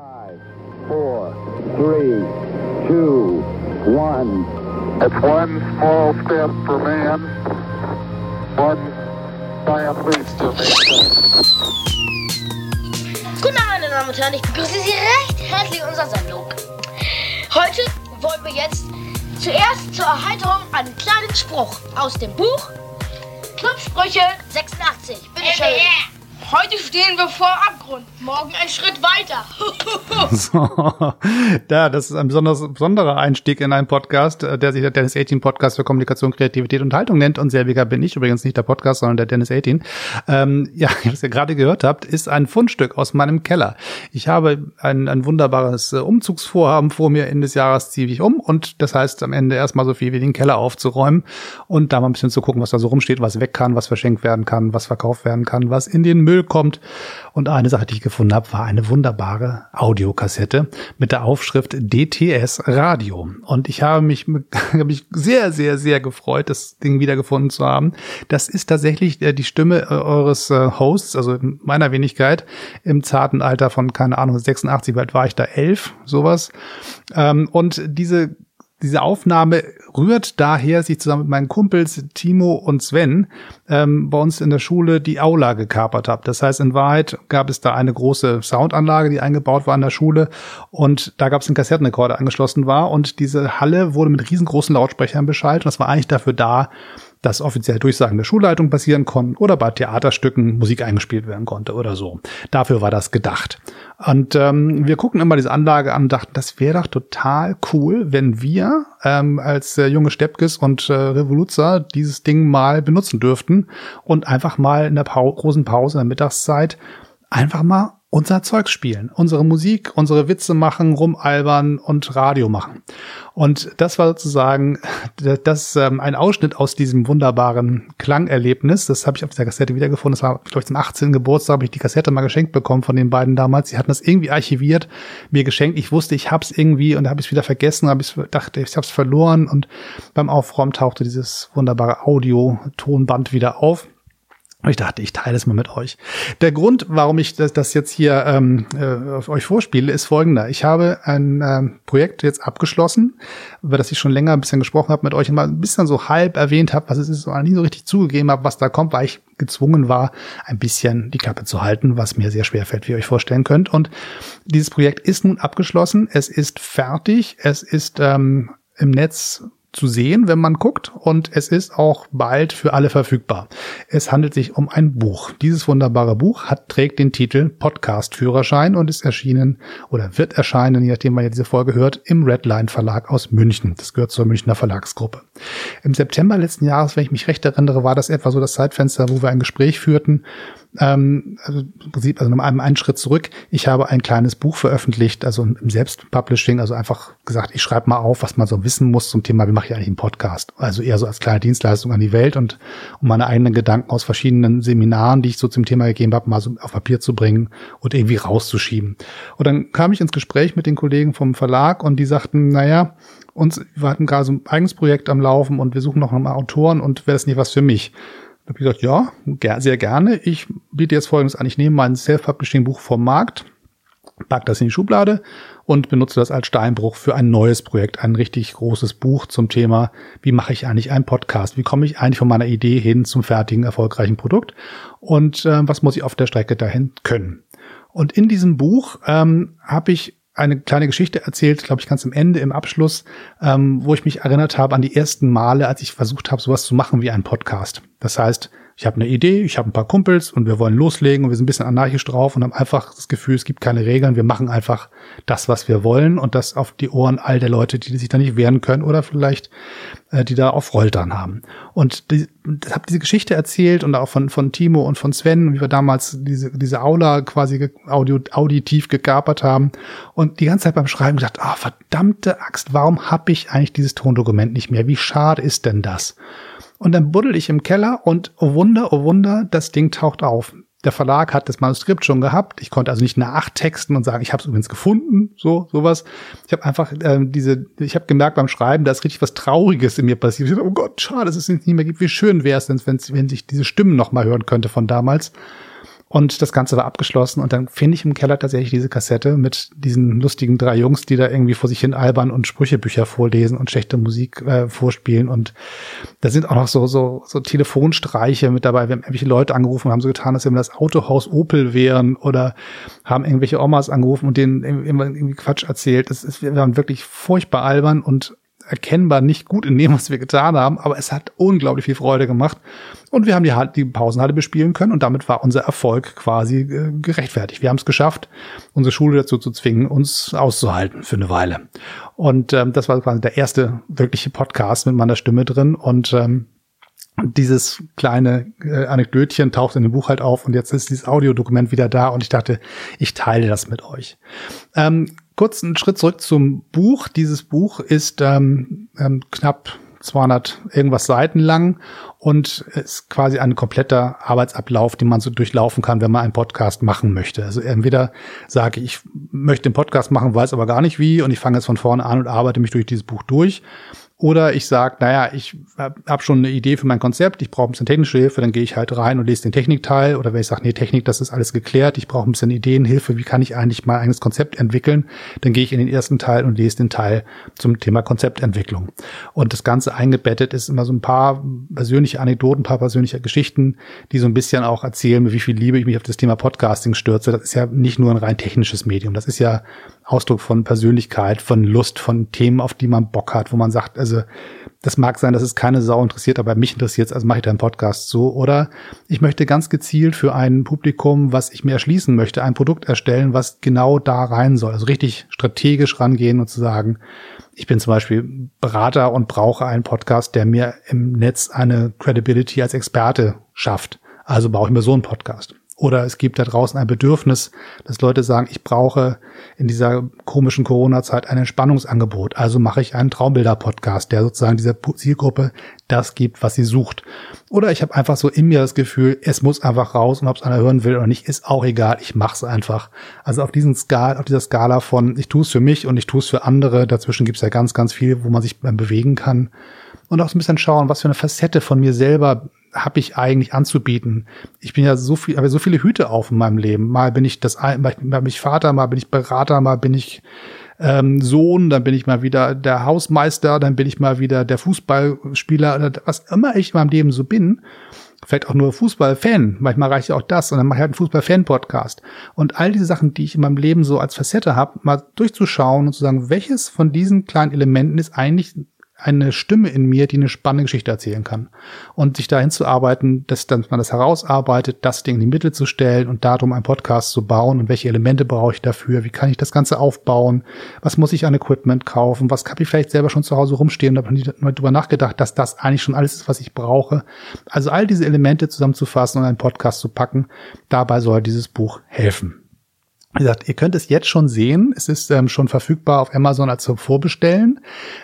Five, four, three, two, one. It's one small step for man, one giant leap for mankind. Guten Abend, meine Damen und Herren, ich begrüße Sie recht herzlich in unserer Sendung. Heute wollen wir jetzt zuerst zur Erheiterung einen kleinen Spruch aus dem Buch Clubsprüche 86. Bitte schön. Heute stehen wir vor Abgrund, morgen ein Schritt weiter. So, ja, das ist ein besonders, besonderer Einstieg in einen Podcast, äh, der sich der Dennis 18 Podcast für Kommunikation, Kreativität und Haltung nennt. Und selbiger bin ich übrigens nicht der Podcast, sondern der Dennis 18. Ähm, ja, was ihr gerade gehört habt, ist ein Fundstück aus meinem Keller. Ich habe ein, ein wunderbares äh, Umzugsvorhaben vor mir. Ende des Jahres ziehe ich um und das heißt am Ende erstmal so viel wie den Keller aufzuräumen und da mal ein bisschen zu gucken, was da so rumsteht, was weg kann, was verschenkt werden kann, was verkauft werden kann, was in den Müll kommt. Und eine Sache, die ich gefunden habe, war eine wunderbare Audiokassette mit der Aufschrift DTS Radio. Und ich habe mich, habe mich sehr, sehr, sehr gefreut, das Ding wiedergefunden zu haben. Das ist tatsächlich äh, die Stimme äh, eures äh, Hosts, also meiner Wenigkeit, im zarten Alter von, keine Ahnung, 86, bald war ich da elf, sowas. Ähm, und diese diese Aufnahme rührt daher, dass ich zusammen mit meinen Kumpels Timo und Sven ähm, bei uns in der Schule die Aula gekapert habe. Das heißt, in Wahrheit gab es da eine große Soundanlage, die eingebaut war in der Schule und da gab es einen Kassettenrekorder angeschlossen war und diese Halle wurde mit riesengroßen Lautsprechern beschallt und das war eigentlich dafür da, dass offiziell Durchsagen der Schulleitung passieren konnten oder bei Theaterstücken Musik eingespielt werden konnte oder so. Dafür war das gedacht. Und ähm, wir gucken immer diese Anlage an und dachten, das wäre doch total cool, wenn wir ähm, als äh, junge Steppkes und äh, Revoluzer dieses Ding mal benutzen dürften und einfach mal in der Pau großen Pause in der Mittagszeit einfach mal unser Zeugs spielen, unsere Musik, unsere Witze machen, rumalbern und Radio machen. Und das war sozusagen das ähm, ein Ausschnitt aus diesem wunderbaren Klangerlebnis. Das habe ich auf dieser Kassette wiedergefunden. Das war, glaube ich, zum 18. Geburtstag habe ich die Kassette mal geschenkt bekommen von den beiden damals. Sie hatten das irgendwie archiviert, mir geschenkt. Ich wusste, ich hab's irgendwie und habe ich es wieder vergessen, habe ich dachte, ich habe es verloren und beim Aufräumen tauchte dieses wunderbare Audio-Tonband wieder auf. Und ich dachte, ich teile es mal mit euch. Der Grund, warum ich das, das jetzt hier ähm, äh, euch vorspiele, ist folgender. Ich habe ein ähm, Projekt jetzt abgeschlossen, über das ich schon länger ein bisschen gesprochen habe mit euch, immer ein bisschen so halb erwähnt habe, was es ist, und nie so richtig zugegeben habe, was da kommt, weil ich gezwungen war, ein bisschen die Klappe zu halten, was mir sehr schwer fällt, wie ihr euch vorstellen könnt. Und dieses Projekt ist nun abgeschlossen, es ist fertig, es ist ähm, im Netz zu sehen, wenn man guckt und es ist auch bald für alle verfügbar. Es handelt sich um ein Buch. Dieses wunderbare Buch hat, trägt den Titel Podcast Führerschein und ist erschienen oder wird erscheinen, je nachdem, wann ihr diese Folge hört, im Redline Verlag aus München. Das gehört zur Münchner Verlagsgruppe. Im September letzten Jahres, wenn ich mich recht erinnere, war das etwa so das Zeitfenster, wo wir ein Gespräch führten ähm, also im Prinzip, also nochmal einen Schritt zurück. Ich habe ein kleines Buch veröffentlicht, also im Selbstpublishing, also einfach gesagt, ich schreibe mal auf, was man so wissen muss zum Thema, wie mache ich eigentlich einen Podcast? Also eher so als kleine Dienstleistung an die Welt und um meine eigenen Gedanken aus verschiedenen Seminaren, die ich so zum Thema gegeben habe, mal so auf Papier zu bringen und irgendwie rauszuschieben. Und dann kam ich ins Gespräch mit den Kollegen vom Verlag und die sagten, naja, uns, wir hatten gerade so ein eigenes Projekt am Laufen und wir suchen noch mal Autoren und wäre das nicht was für mich? Habe ich gesagt, ja, sehr gerne. Ich biete jetzt folgendes an. Ich nehme mein Self-Publishing-Buch vom Markt, pack das in die Schublade und benutze das als Steinbruch für ein neues Projekt, ein richtig großes Buch zum Thema, wie mache ich eigentlich einen Podcast? Wie komme ich eigentlich von meiner Idee hin zum fertigen, erfolgreichen Produkt? Und äh, was muss ich auf der Strecke dahin können? Und in diesem Buch ähm, habe ich eine kleine Geschichte erzählt, glaube ich, ganz am Ende im Abschluss, ähm, wo ich mich erinnert habe an die ersten Male, als ich versucht habe, sowas zu machen wie ein Podcast. Das heißt, ich habe eine Idee, ich habe ein paar Kumpels und wir wollen loslegen und wir sind ein bisschen anarchisch drauf und haben einfach das Gefühl, es gibt keine Regeln, wir machen einfach das, was wir wollen und das auf die Ohren all der Leute, die sich da nicht wehren können oder vielleicht äh, die da auf Rolltern haben. Und die, ich habe diese Geschichte erzählt und auch von, von Timo und von Sven, wie wir damals diese, diese Aula quasi audio, auditiv gekapert haben und die ganze Zeit beim Schreiben gedacht, ah, oh, verdammte Axt, warum habe ich eigentlich dieses Tondokument nicht mehr? Wie schade ist denn das? Und dann buddel ich im Keller und oh Wunder, oh Wunder, das Ding taucht auf. Der Verlag hat das Manuskript schon gehabt. Ich konnte also nicht nachtexten und sagen, ich habe es übrigens gefunden, so sowas. Ich habe einfach äh, diese, ich habe gemerkt beim Schreiben, da ist richtig was Trauriges in mir passiert. Ich dachte, oh Gott, schade, dass es nicht mehr gibt. Wie schön wäre es denn, wenn sich diese Stimmen noch mal hören könnte von damals. Und das Ganze war abgeschlossen und dann finde ich im Keller tatsächlich diese Kassette mit diesen lustigen drei Jungs, die da irgendwie vor sich hin albern und Sprüchebücher vorlesen und schlechte Musik äh, vorspielen. Und da sind auch noch so, so, so Telefonstreiche mit dabei. Wir haben irgendwelche Leute angerufen und haben so getan, als wenn wir das Autohaus Opel wären oder haben irgendwelche Omas angerufen und denen irgendwie Quatsch erzählt. Das ist, wir waren wirklich furchtbar albern und erkennbar nicht gut in dem, was wir getan haben, aber es hat unglaublich viel Freude gemacht. Und wir haben die, die Pausenhalle bespielen können und damit war unser Erfolg quasi äh, gerechtfertigt. Wir haben es geschafft, unsere Schule dazu zu zwingen, uns auszuhalten für eine Weile. Und ähm, das war quasi der erste wirkliche Podcast mit meiner Stimme drin. Und ähm, dieses kleine äh, Anekdötchen taucht in dem Buch halt auf und jetzt ist dieses Audiodokument wieder da und ich dachte, ich teile das mit euch. Ähm, kurz einen Schritt zurück zum Buch. Dieses Buch ist ähm, ähm, knapp 200 irgendwas Seiten lang und ist quasi ein kompletter Arbeitsablauf, den man so durchlaufen kann, wenn man einen Podcast machen möchte. Also entweder sage ich, möchte den Podcast machen, weiß aber gar nicht wie und ich fange jetzt von vorne an und arbeite mich durch dieses Buch durch oder ich sage, naja, ich habe schon eine Idee für mein Konzept, ich brauche ein bisschen technische Hilfe, dann gehe ich halt rein und lese den Technikteil. Oder wenn ich sage, nee, Technik, das ist alles geklärt, ich brauche ein bisschen Ideenhilfe, wie kann ich eigentlich mein eigenes Konzept entwickeln, dann gehe ich in den ersten Teil und lese den Teil zum Thema Konzeptentwicklung. Und das Ganze eingebettet ist immer so ein paar persönliche Anekdoten, ein paar persönliche Geschichten, die so ein bisschen auch erzählen, wie viel Liebe ich mich auf das Thema Podcasting stürze. Das ist ja nicht nur ein rein technisches Medium, das ist ja Ausdruck von Persönlichkeit, von Lust, von Themen, auf die man Bock hat, wo man sagt, also das mag sein, dass es keine Sau interessiert, aber mich interessiert es, also mache ich da einen Podcast so. Oder ich möchte ganz gezielt für ein Publikum, was ich mir erschließen möchte, ein Produkt erstellen, was genau da rein soll. Also richtig strategisch rangehen und zu sagen, ich bin zum Beispiel Berater und brauche einen Podcast, der mir im Netz eine Credibility als Experte schafft. Also baue ich mir so einen Podcast. Oder es gibt da draußen ein Bedürfnis, dass Leute sagen, ich brauche in dieser komischen Corona-Zeit ein Entspannungsangebot. Also mache ich einen Traumbilder-Podcast, der sozusagen dieser Zielgruppe das gibt, was sie sucht. Oder ich habe einfach so in mir das Gefühl, es muss einfach raus und ob es einer hören will oder nicht, ist auch egal. Ich mache es einfach. Also auf diesen Skal, auf dieser Skala von ich tue es für mich und ich tue es für andere. Dazwischen gibt es ja ganz, ganz viel, wo man sich bewegen kann. Und auch so ein bisschen schauen, was für eine Facette von mir selber habe ich eigentlich anzubieten? Ich bin ja so viel, habe so viele Hüte auf in meinem Leben. Mal bin ich das, mal bin ich Vater, mal bin ich Berater, mal bin ich ähm, Sohn, dann bin ich mal wieder der Hausmeister, dann bin ich mal wieder der Fußballspieler oder was immer ich in meinem Leben so bin. Vielleicht auch nur Fußballfan. Manchmal reicht ja auch das und dann mache ich halt einen Fußballfan-Podcast. Und all diese Sachen, die ich in meinem Leben so als Facette habe, mal durchzuschauen und zu sagen, welches von diesen kleinen Elementen ist eigentlich eine Stimme in mir, die eine spannende Geschichte erzählen kann. Und sich dahin zu arbeiten, dass dann man das herausarbeitet, das Ding in die Mitte zu stellen und darum einen Podcast zu bauen und welche Elemente brauche ich dafür, wie kann ich das Ganze aufbauen, was muss ich an Equipment kaufen, was habe ich vielleicht selber schon zu Hause rumstehen und habe nie darüber nachgedacht, dass das eigentlich schon alles ist, was ich brauche. Also all diese Elemente zusammenzufassen und einen Podcast zu packen, dabei soll dieses Buch helfen. Wie gesagt, ihr könnt es jetzt schon sehen. Es ist ähm, schon verfügbar auf Amazon als zum Vorbestellen.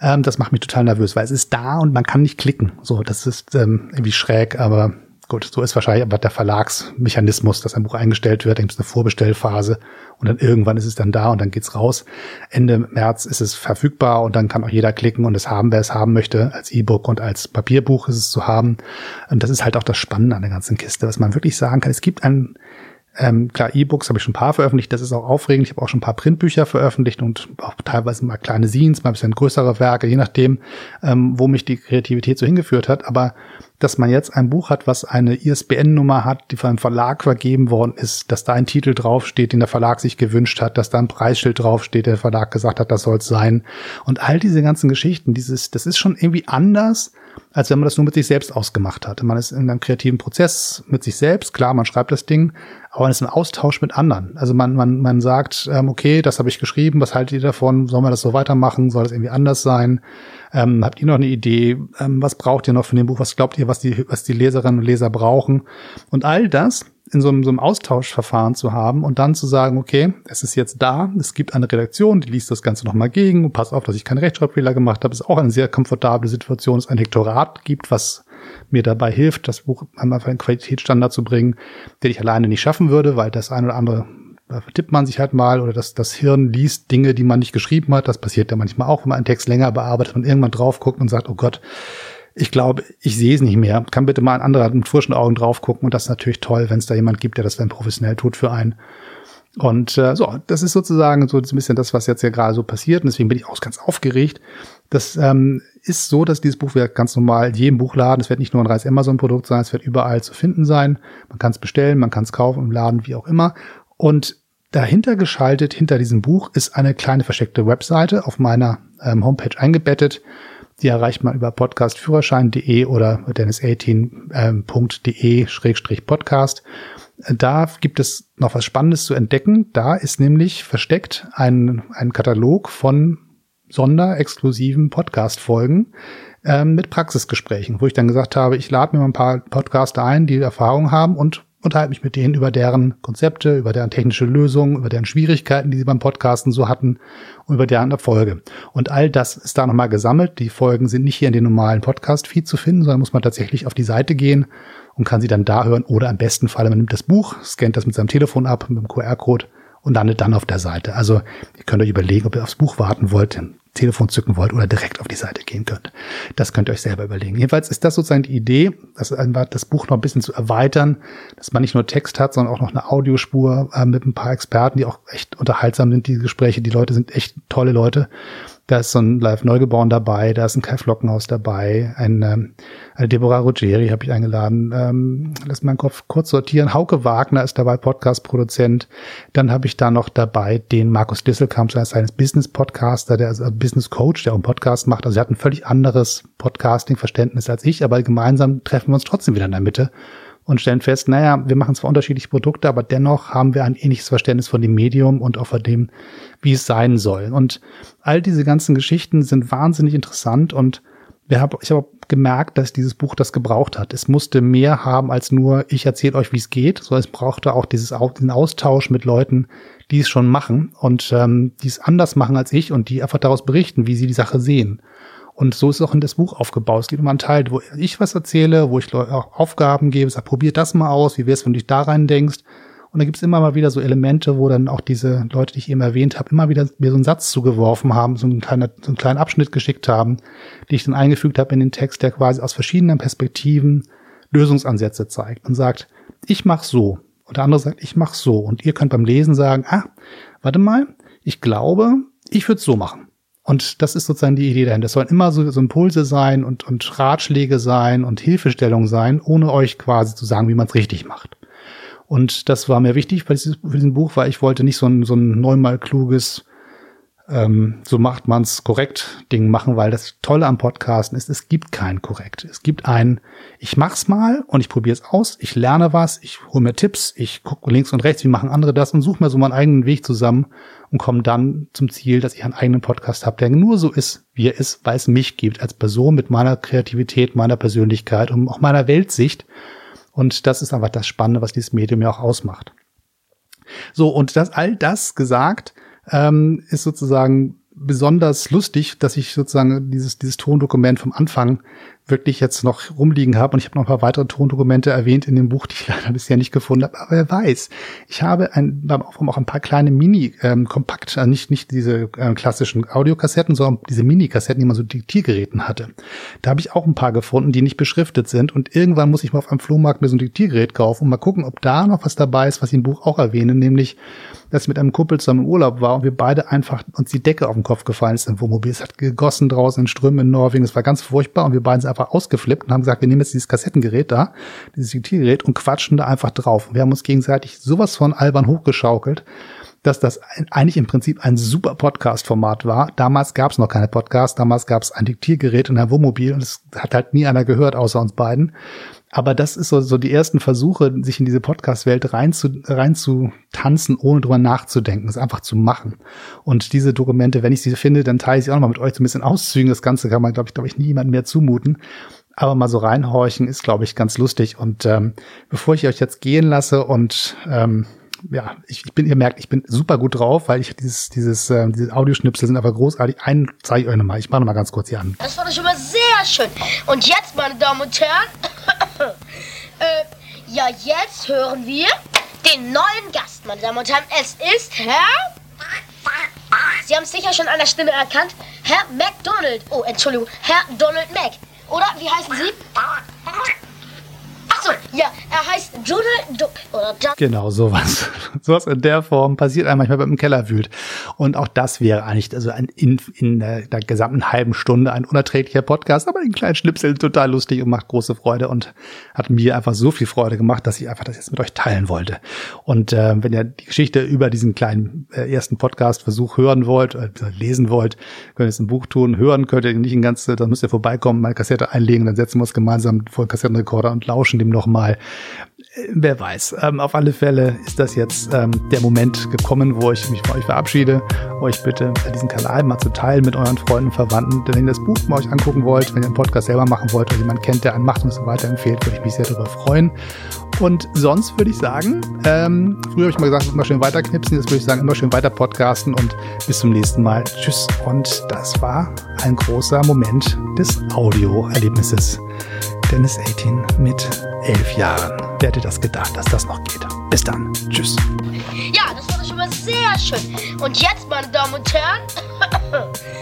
Ähm, das macht mich total nervös, weil es ist da und man kann nicht klicken. So, das ist ähm, irgendwie schräg, aber gut, so ist wahrscheinlich aber der Verlagsmechanismus, dass ein Buch eingestellt wird, dann gibt es eine Vorbestellphase und dann irgendwann ist es dann da und dann geht's raus. Ende März ist es verfügbar und dann kann auch jeder klicken und es haben, wer es haben möchte. Als E-Book und als Papierbuch ist es zu haben. Und das ist halt auch das Spannende an der ganzen Kiste, was man wirklich sagen kann. Es gibt ein ähm, klar, E-Books habe ich schon ein paar veröffentlicht, das ist auch aufregend. Ich habe auch schon ein paar Printbücher veröffentlicht und auch teilweise mal kleine Scenes, mal ein bisschen größere Werke, je nachdem, ähm, wo mich die Kreativität so hingeführt hat. Aber dass man jetzt ein Buch hat, was eine ISBN-Nummer hat, die von einem Verlag vergeben worden ist, dass da ein Titel draufsteht, den der Verlag sich gewünscht hat, dass da ein Preisschild draufsteht, der Verlag gesagt hat, das soll es sein. Und all diese ganzen Geschichten, dieses, das ist schon irgendwie anders, als wenn man das nur mit sich selbst ausgemacht hat. Man ist in einem kreativen Prozess mit sich selbst, klar, man schreibt das Ding, aber man ist im Austausch mit anderen. Also man, man, man sagt, ähm, okay, das habe ich geschrieben, was haltet ihr davon? Sollen wir das so weitermachen? Soll das irgendwie anders sein? Ähm, habt ihr noch eine Idee? Ähm, was braucht ihr noch von dem Buch? Was glaubt ihr, was die, was die Leserinnen und Leser brauchen? Und all das in so einem, so einem Austauschverfahren zu haben und dann zu sagen, okay, es ist jetzt da, es gibt eine Redaktion, die liest das Ganze nochmal gegen und pass auf, dass ich keinen Rechtschreibfehler gemacht habe, ist auch eine sehr komfortable Situation, es ein Lektorat gibt, was mir dabei hilft, das Buch einmal auf einen Qualitätsstandard zu bringen, den ich alleine nicht schaffen würde, weil das eine oder andere da vertippt man sich halt mal oder das, das Hirn liest Dinge, die man nicht geschrieben hat. Das passiert ja manchmal auch, wenn man einen Text länger bearbeitet und irgendwann drauf guckt und sagt, oh Gott, ich glaube, ich sehe es nicht mehr. Kann bitte mal ein anderer mit frischen Augen drauf gucken und das ist natürlich toll, wenn es da jemand gibt, der das dann professionell tut für einen. Und äh, so, das ist sozusagen so ein bisschen das, was jetzt hier gerade so passiert. Und deswegen bin ich auch ganz aufgeregt. Das ähm, ist so, dass dieses Buch wird ganz normal in jedem Buchladen, es wird nicht nur ein Reis Amazon-Produkt sein, es wird überall zu finden sein. Man kann es bestellen, man kann es kaufen im Laden, wie auch immer. Und dahinter geschaltet, hinter diesem Buch, ist eine kleine versteckte Webseite auf meiner ähm, Homepage eingebettet. Die erreicht man über podcastführerschein.de oder dennis18.de-podcast. Da gibt es noch was Spannendes zu entdecken. Da ist nämlich versteckt ein, ein Katalog von sonderexklusiven Podcast-Folgen ähm, mit Praxisgesprächen, wo ich dann gesagt habe, ich lade mir mal ein paar Podcaster ein, die Erfahrung haben und unterhalte mich mit denen über deren Konzepte, über deren technische Lösungen, über deren Schwierigkeiten, die sie beim Podcasten so hatten und über deren Erfolge. Und all das ist da nochmal gesammelt. Die Folgen sind nicht hier in den normalen Podcast-Feed zu finden, sondern muss man tatsächlich auf die Seite gehen und kann sie dann da hören oder im besten Fall, man nimmt das Buch, scannt das mit seinem Telefon ab, mit dem QR-Code und landet dann auf der Seite. Also ihr könnt euch überlegen, ob ihr aufs Buch warten wollt, Telefon zücken wollt oder direkt auf die Seite gehen könnt. Das könnt ihr euch selber überlegen. Jedenfalls ist das sozusagen die Idee, das, das Buch noch ein bisschen zu erweitern, dass man nicht nur Text hat, sondern auch noch eine Audiospur äh, mit ein paar Experten, die auch echt unterhaltsam sind, die Gespräche. Die Leute sind echt tolle Leute. Da ist so ein Live Neugeboren dabei, da ist ein Kai Flockenhaus dabei, ein, ähm, eine Deborah Ruggeri habe ich eingeladen. Ähm, lass meinen Kopf kurz sortieren. Hauke Wagner ist dabei, Podcast-Produzent. Dann habe ich da noch dabei den Markus Disselkamp, seines Business-Podcaster, der ist also Business-Coach, der auch einen Podcast macht. Also er hat ein völlig anderes Podcasting-Verständnis als ich, aber gemeinsam treffen wir uns trotzdem wieder in der Mitte und stellen fest, naja, wir machen zwar unterschiedliche Produkte, aber dennoch haben wir ein ähnliches Verständnis von dem Medium und auch von dem, wie es sein soll. Und all diese ganzen Geschichten sind wahnsinnig interessant und wir hab, ich habe gemerkt, dass dieses Buch das gebraucht hat. Es musste mehr haben als nur, ich erzähle euch, wie es geht, sondern es brauchte auch dieses, diesen Austausch mit Leuten, die es schon machen und ähm, die es anders machen als ich und die einfach daraus berichten, wie sie die Sache sehen. Und so ist es auch in das Buch aufgebaut. Es gibt immer einen Teil, wo ich was erzähle, wo ich auch Aufgaben gebe, sage, probier das mal aus, wie wär's, wenn du dich da rein denkst. Und da gibt's immer mal wieder so Elemente, wo dann auch diese Leute, die ich eben erwähnt habe, immer wieder mir so einen Satz zugeworfen haben, so einen, kleinen, so einen kleinen Abschnitt geschickt haben, die ich dann eingefügt habe in den Text, der quasi aus verschiedenen Perspektiven Lösungsansätze zeigt und sagt, ich mach so. Und der andere sagt, ich mach so. Und ihr könnt beim Lesen sagen, ah, warte mal, ich glaube, ich würde so machen. Und das ist sozusagen die Idee dahinter. Das sollen immer so, so Impulse sein und, und Ratschläge sein und Hilfestellung sein, ohne euch quasi zu sagen, wie man es richtig macht. Und das war mir wichtig bei diesem, für diesem Buch, weil ich wollte nicht so ein, so ein neunmal kluges ähm, so macht man's korrekt Ding machen, weil das Tolle am Podcasten ist, es gibt kein korrekt. Es gibt ein, ich mach's mal und ich probiere es aus, ich lerne was, ich hole mir Tipps, ich gucke links und rechts, wie machen andere das und suche mir so meinen eigenen Weg zusammen und komme dann zum Ziel, dass ich einen eigenen Podcast habe, der nur so ist, wie er ist, weil es mich gibt als Person mit meiner Kreativität, meiner Persönlichkeit und auch meiner Weltsicht. Und das ist einfach das Spannende, was dieses Medium ja auch ausmacht. So, und das all das gesagt, ähm, ist sozusagen besonders lustig, dass ich sozusagen dieses, dieses Tondokument vom Anfang wirklich jetzt noch rumliegen habe. Und ich habe noch ein paar weitere Tondokumente erwähnt in dem Buch, die ich leider bisher nicht gefunden habe. Aber wer weiß, ich habe ein, auch ein paar kleine Mini-Kompakt, ähm, also nicht, nicht diese äh, klassischen Audiokassetten, sondern diese Mini-Kassetten, die man so Diktiergeräten hatte. Da habe ich auch ein paar gefunden, die nicht beschriftet sind. Und irgendwann muss ich mal auf einem Flohmarkt mir so ein Diktiergerät kaufen und mal gucken, ob da noch was dabei ist, was ich im Buch auch erwähne, nämlich dass ich mit einem Kumpel zusammen im Urlaub war und wir beide einfach uns die Decke auf den Kopf gefallen ist im Wohnmobil. Es hat gegossen draußen in Strömen in Norwegen. Es war ganz furchtbar und wir beiden sind einfach ausgeflippt und haben gesagt, wir nehmen jetzt dieses Kassettengerät da, dieses Diktiergerät und quatschen da einfach drauf. Wir haben uns gegenseitig sowas von albern hochgeschaukelt dass das eigentlich im Prinzip ein super Podcast-Format war. Damals gab es noch keine Podcasts, damals gab es ein Diktiergerät und ein Wohnmobil und es hat halt nie einer gehört, außer uns beiden. Aber das ist so, so die ersten Versuche, sich in diese Podcast-Welt rein zu, rein zu tanzen, ohne drüber nachzudenken, es einfach zu machen. Und diese Dokumente, wenn ich sie finde, dann teile ich sie auch nochmal mit euch so ein bisschen Auszügen. Das Ganze kann man, glaube ich, glaube ich, niemandem mehr zumuten. Aber mal so reinhorchen ist, glaube ich, ganz lustig. Und ähm, bevor ich euch jetzt gehen lasse und ähm, ja, ich, ich bin, ihr merkt, ich bin super gut drauf, weil ich dieses, dieses, äh, diese Audioschnipsel sind aber großartig. Einen zeige ich euch nochmal. Ich mache nochmal ganz kurz hier an. Das war doch schon mal sehr schön. Und jetzt, meine Damen und Herren, äh, ja, jetzt hören wir den neuen Gast, meine Damen und Herren. Es ist Herr. Sie haben es sicher schon an der Stimme erkannt. Herr McDonald. Oh, Entschuldigung, Herr Donald Mac. Oder wie heißen Sie? Ja, er heißt Donald Duck. Oder John Genau, sowas. sowas in der Form passiert einem manchmal, wenn man im Keller wühlt. Und auch das wäre eigentlich, also ein, in, in der, der gesamten halben Stunde ein unerträglicher Podcast, aber in kleinen Schnipseln total lustig und macht große Freude und hat mir einfach so viel Freude gemacht, dass ich einfach das jetzt mit euch teilen wollte. Und äh, wenn ihr die Geschichte über diesen kleinen äh, ersten Podcast-Versuch hören wollt, äh, lesen wollt, könnt ihr es im Buch tun. Hören könnt ihr nicht ein ganzes, dann müsst ihr vorbeikommen, mal Kassette einlegen, dann setzen wir uns gemeinsam vor den Kassettenrekorder und lauschen dem nochmal. Wer weiß. Ähm, auf alle Fälle ist das jetzt ähm, der Moment gekommen, wo ich mich von euch verabschiede. Euch bitte diesen Kanal mal zu teilen mit euren Freunden, Verwandten. Denn wenn ihr das Buch mal euch angucken wollt, wenn ihr einen Podcast selber machen wollt oder jemand kennt, der einen macht und es weiterempfehlt, würde ich mich sehr darüber freuen. Und sonst würde ich sagen, ähm, früher habe ich mal gesagt, immer schön weiterknipsen, jetzt würde ich sagen, immer schön weiter podcasten und bis zum nächsten Mal. Tschüss. Und das war ein großer Moment des Audioerlebnisses. Dennis 18 mit elf Jahren. Wer hätte das gedacht, dass das noch geht? Bis dann. Tschüss. Ja, das war schon mal sehr schön. Und jetzt, meine Damen und Herren.